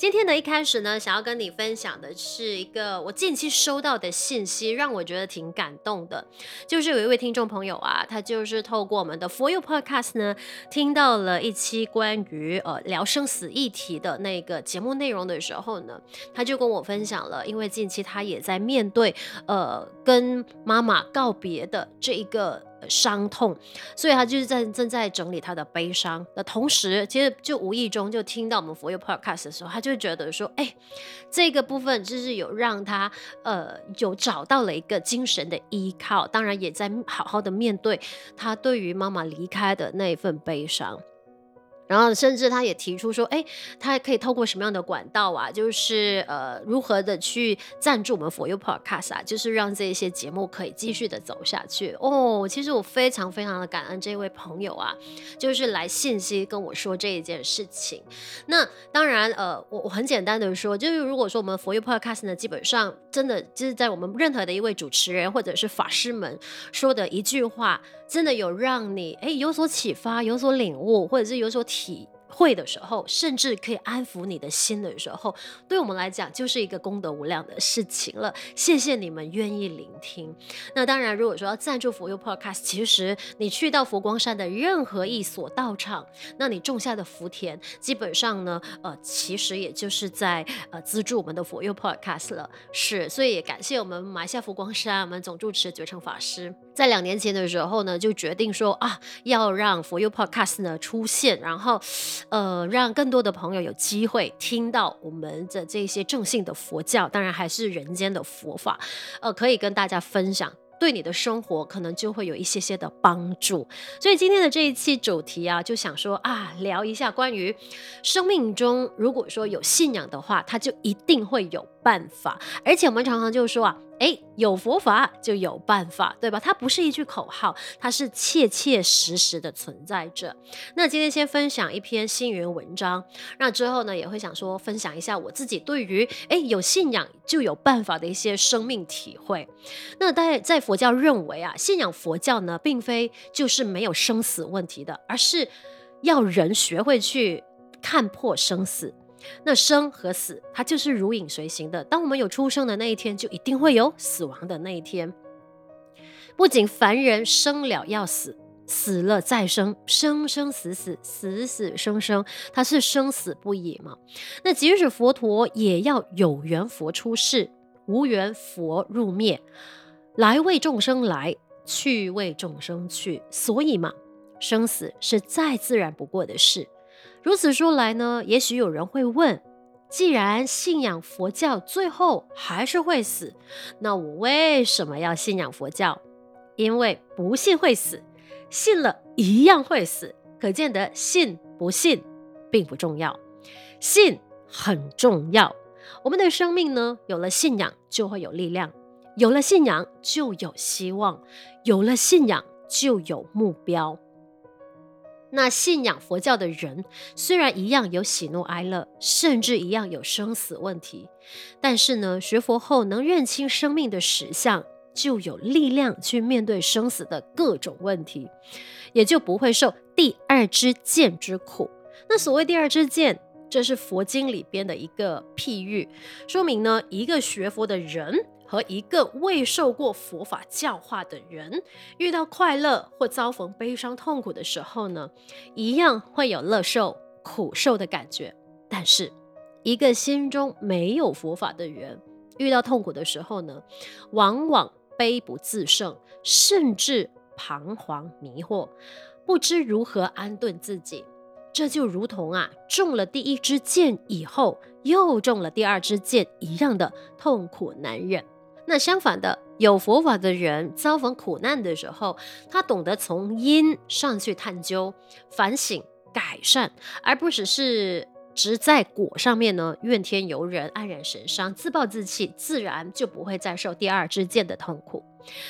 今天的一开始呢，想要跟你分享的是一个我近期收到的信息，让我觉得挺感动的。就是有一位听众朋友啊，他就是透过我们的佛佑 Podcast 呢，听到了一期关于呃聊生死议题的那个节目内容的时候呢，他就跟我分享了，因为近期他也在面对呃跟妈妈告别的这一个。伤痛，所以他就是在正在整理他的悲伤的同时，其实就无意中就听到我们佛佑 Podcast 的时候，他就就觉得说，哎，这个部分就是有让他呃有找到了一个精神的依靠，当然也在好好的面对他对于妈妈离开的那一份悲伤。然后甚至他也提出说，哎，他可以透过什么样的管道啊？就是呃，如何的去赞助我们佛佑 Podcast 啊？就是让这些节目可以继续的走下去哦。其实我非常非常的感恩这位朋友啊，就是来信息跟我说这一件事情。那当然，呃，我我很简单的说，就是如果说我们佛佑 Podcast 呢，基本上真的就是在我们任何的一位主持人或者是法师们说的一句话，真的有让你哎有所启发、有所领悟，或者是有所体。会的时候，甚至可以安抚你的心的时候，对我们来讲就是一个功德无量的事情了。谢谢你们愿意聆听。那当然，如果说要赞助佛佑 Podcast，其实你去到佛光山的任何一所道场，那你种下的福田，基本上呢，呃，其实也就是在呃资助我们的佛佑 Podcast 了。是，所以也感谢我们马来西亚佛光山我们总主持觉诚法师，在两年前的时候呢，就决定说啊，要让佛佑 Podcast 呢出现，然后。呃，让更多的朋友有机会听到我们的这些正信的佛教，当然还是人间的佛法，呃，可以跟大家分享，对你的生活可能就会有一些些的帮助。所以今天的这一期主题啊，就想说啊，聊一下关于生命中，如果说有信仰的话，它就一定会有办法。而且我们常常就说啊。哎，有佛法就有办法，对吧？它不是一句口号，它是切切实实的存在着。那今天先分享一篇星云文章，那之后呢，也会想说分享一下我自己对于哎有信仰就有办法的一些生命体会。那在在佛教认为啊，信仰佛教呢，并非就是没有生死问题的，而是要人学会去看破生死。那生和死，它就是如影随形的。当我们有出生的那一天，就一定会有死亡的那一天。不仅凡人生了要死，死了再生，生生死死，死死生生，它是生死不已嘛。那即使佛陀也要有缘佛出世，无缘佛入灭，来为众生来，去为众生去。所以嘛，生死是再自然不过的事。如此说来呢，也许有人会问：既然信仰佛教，最后还是会死，那我为什么要信仰佛教？因为不信会死，信了一样会死。可见得信不信并不重要，信很重要。我们的生命呢，有了信仰就会有力量，有了信仰就有希望，有了信仰就有目标。那信仰佛教的人，虽然一样有喜怒哀乐，甚至一样有生死问题，但是呢，学佛后能认清生命的实相，就有力量去面对生死的各种问题，也就不会受第二支箭之苦。那所谓第二支箭，这是佛经里边的一个譬喻，说明呢，一个学佛的人。和一个未受过佛法教化的人，遇到快乐或遭逢悲伤痛苦的时候呢，一样会有乐受、苦受的感觉。但是，一个心中没有佛法的人，遇到痛苦的时候呢，往往悲不自胜，甚至彷徨迷惑，不知如何安顿自己。这就如同啊，中了第一支箭以后，又中了第二支箭一样的痛苦难忍。那相反的，有佛法的人遭逢苦难的时候，他懂得从因上去探究、反省、改善，而不只是只在果上面呢怨天尤人、黯然神伤、自暴自弃，自然就不会再受第二支箭的痛苦。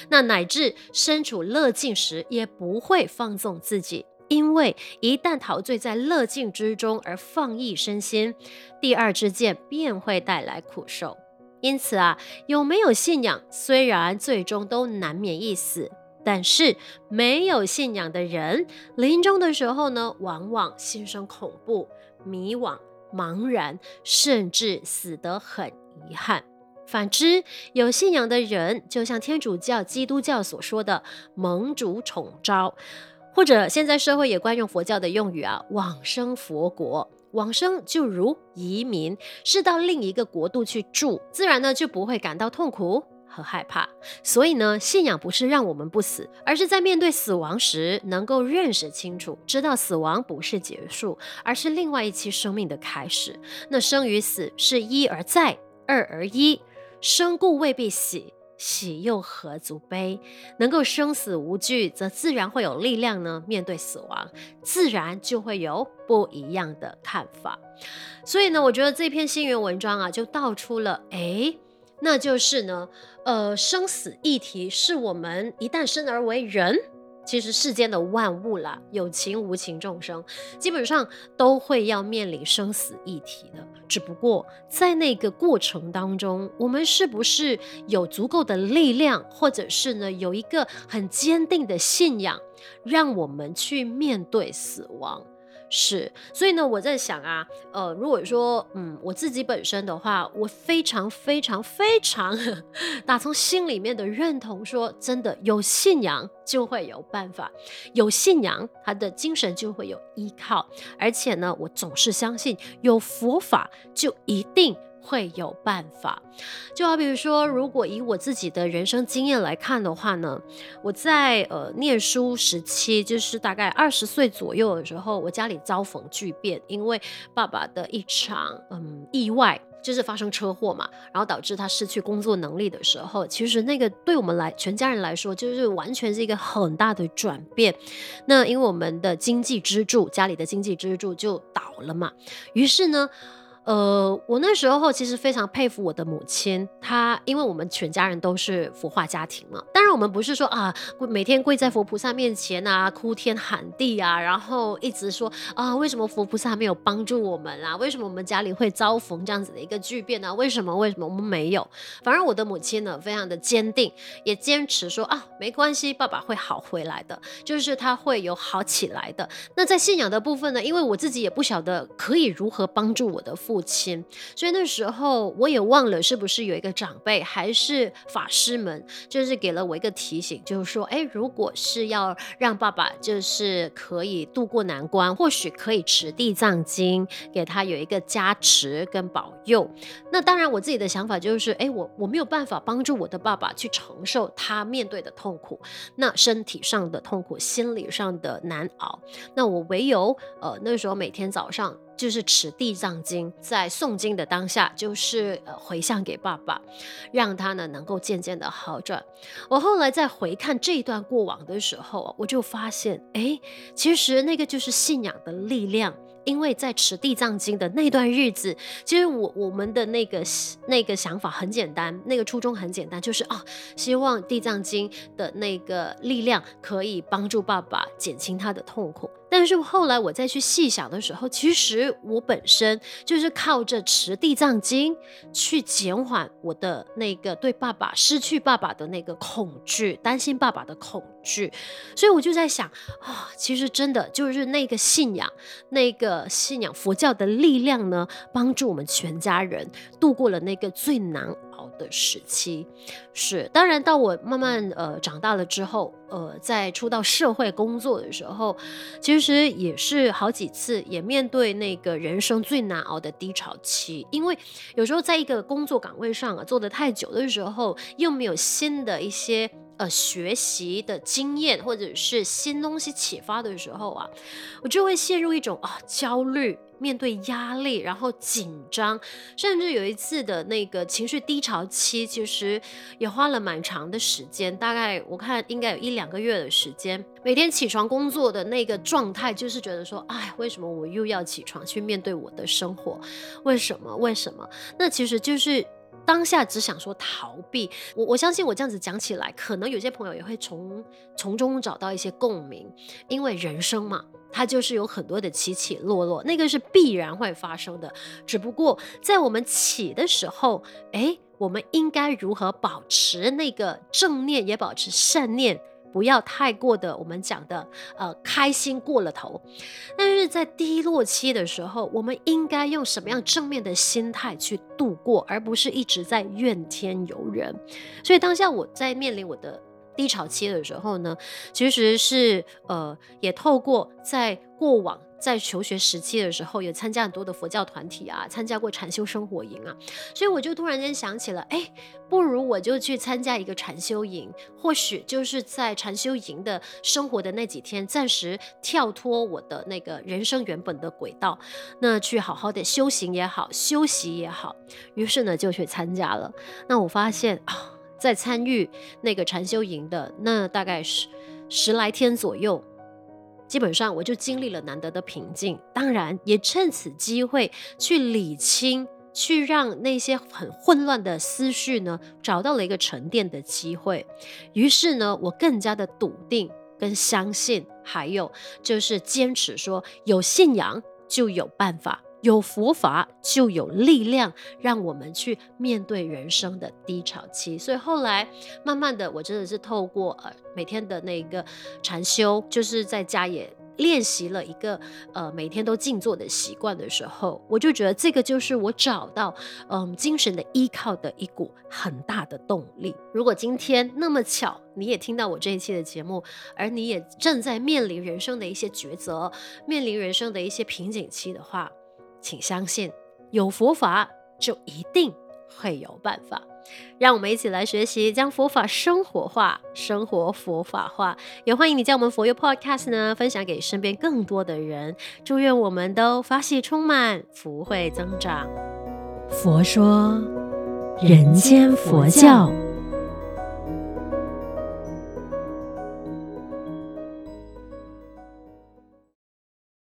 那乃至身处乐境时，也不会放纵自己，因为一旦陶醉在乐境之中而放逸身心，第二支箭便会带来苦受。因此啊，有没有信仰，虽然最终都难免一死，但是没有信仰的人，临终的时候呢，往往心生恐怖、迷惘、茫然，甚至死得很遗憾。反之，有信仰的人，就像天主教、基督教所说的“蒙主宠召”，或者现在社会也惯用佛教的用语啊，“往生佛国”。往生就如移民，是到另一个国度去住，自然呢就不会感到痛苦和害怕。所以呢，信仰不是让我们不死，而是在面对死亡时能够认识清楚，知道死亡不是结束，而是另外一期生命的开始。那生与死是一而再，二而一，生故未必喜。喜又何足悲？能够生死无惧，则自然会有力量呢。面对死亡，自然就会有不一样的看法。所以呢，我觉得这篇星云文章啊，就道出了，哎，那就是呢，呃，生死议题是我们一旦生而为人。其实世间的万物啦，有情无情众生，基本上都会要面临生死议题的。只不过在那个过程当中，我们是不是有足够的力量，或者是呢，有一个很坚定的信仰，让我们去面对死亡？是，所以呢，我在想啊，呃，如果说，嗯，我自己本身的话，我非常非常非常打从心里面的认同说，真的有信仰就会有办法，有信仰他的精神就会有依靠，而且呢，我总是相信有佛法就一定。会有办法，就好比如说，如果以我自己的人生经验来看的话呢，我在呃念书时期，就是大概二十岁左右的时候，我家里遭逢巨变，因为爸爸的一场嗯意外，就是发生车祸嘛，然后导致他失去工作能力的时候，其实那个对我们来全家人来说，就是完全是一个很大的转变。那因为我们的经济支柱，家里的经济支柱就倒了嘛，于是呢。呃，我那时候其实非常佩服我的母亲，她因为我们全家人都是佛化家庭嘛，当然我们不是说啊，每天跪在佛菩萨面前啊，哭天喊地啊，然后一直说啊，为什么佛菩萨没有帮助我们啊？为什么我们家里会遭逢这样子的一个巨变呢？啊？为什么？为什么我们没有？反而我的母亲呢，非常的坚定，也坚持说啊，没关系，爸爸会好回来的，就是他会有好起来的。那在信仰的部分呢，因为我自己也不晓得可以如何帮助我的父。父亲，所以那时候我也忘了是不是有一个长辈还是法师们，就是给了我一个提醒，就是说，哎，如果是要让爸爸就是可以度过难关，或许可以持地藏经，给他有一个加持跟保佑。那当然，我自己的想法就是，哎，我我没有办法帮助我的爸爸去承受他面对的痛苦，那身体上的痛苦，心理上的难熬，那我唯有呃那时候每天早上。就是持地藏经，在诵经的当下，就是呃回向给爸爸，让他呢能够渐渐的好转。我后来在回看这一段过往的时候，我就发现，哎，其实那个就是信仰的力量。因为在持地藏经的那段日子，其实我我们的那个那个想法很简单，那个初衷很简单，就是啊，希望地藏经的那个力量可以帮助爸爸减轻他的痛苦。但是后来我再去细想的时候，其实我本身就是靠着持地藏经去减缓我的那个对爸爸失去爸爸的那个恐惧，担心爸爸的恐。所以我就在想啊，其实真的就是那个信仰，那个信仰佛教的力量呢，帮助我们全家人度过了那个最难熬的时期。是，当然到我慢慢呃长大了之后，呃，在出到社会工作的时候，其实也是好几次也面对那个人生最难熬的低潮期，因为有时候在一个工作岗位上啊做得太久的时候，又没有新的一些呃学习的经验或者是新东西启发的时候啊，我就会陷入一种啊焦虑。面对压力，然后紧张，甚至有一次的那个情绪低潮期，其实也花了蛮长的时间，大概我看应该有一两个月的时间。每天起床工作的那个状态，就是觉得说，哎，为什么我又要起床去面对我的生活？为什么？为什么？那其实就是当下只想说逃避。我我相信我这样子讲起来，可能有些朋友也会从从中找到一些共鸣，因为人生嘛，它就是有很多的起起落落，那个是必然会发生的。只不过在我们起的时候，诶，我们应该如何保持那个正念，也保持善念？不要太过的，我们讲的，呃，开心过了头。但是在低落期的时候，我们应该用什么样正面的心态去度过，而不是一直在怨天尤人。所以当下我在面临我的低潮期的时候呢，其实是呃，也透过在过往。在求学时期的时候，也参加很多的佛教团体啊，参加过禅修生活营啊，所以我就突然间想起了，哎，不如我就去参加一个禅修营，或许就是在禅修营的生活的那几天，暂时跳脱我的那个人生原本的轨道，那去好好的修行也好，休息也好，于是呢就去参加了。那我发现啊，在参与那个禅修营的那大概是十来天左右。基本上我就经历了难得的平静，当然也趁此机会去理清，去让那些很混乱的思绪呢找到了一个沉淀的机会。于是呢，我更加的笃定跟相信，还有就是坚持说，有信仰就有办法。有佛法就有力量，让我们去面对人生的低潮期。所以后来慢慢的，我真的是透过呃每天的那个禅修，就是在家也练习了一个呃每天都静坐的习惯的时候，我就觉得这个就是我找到嗯、精神的依靠的一股很大的动力。如果今天那么巧，你也听到我这一期的节目，而你也正在面临人生的一些抉择，面临人生的一些瓶颈期的话，请相信，有佛法就一定会有办法。让我们一起来学习，将佛法生活化，生活佛法化。也欢迎你将我们佛佑 Podcast 呢分享给身边更多的人。祝愿我们都法喜充满，福慧增长。佛说，人间佛教。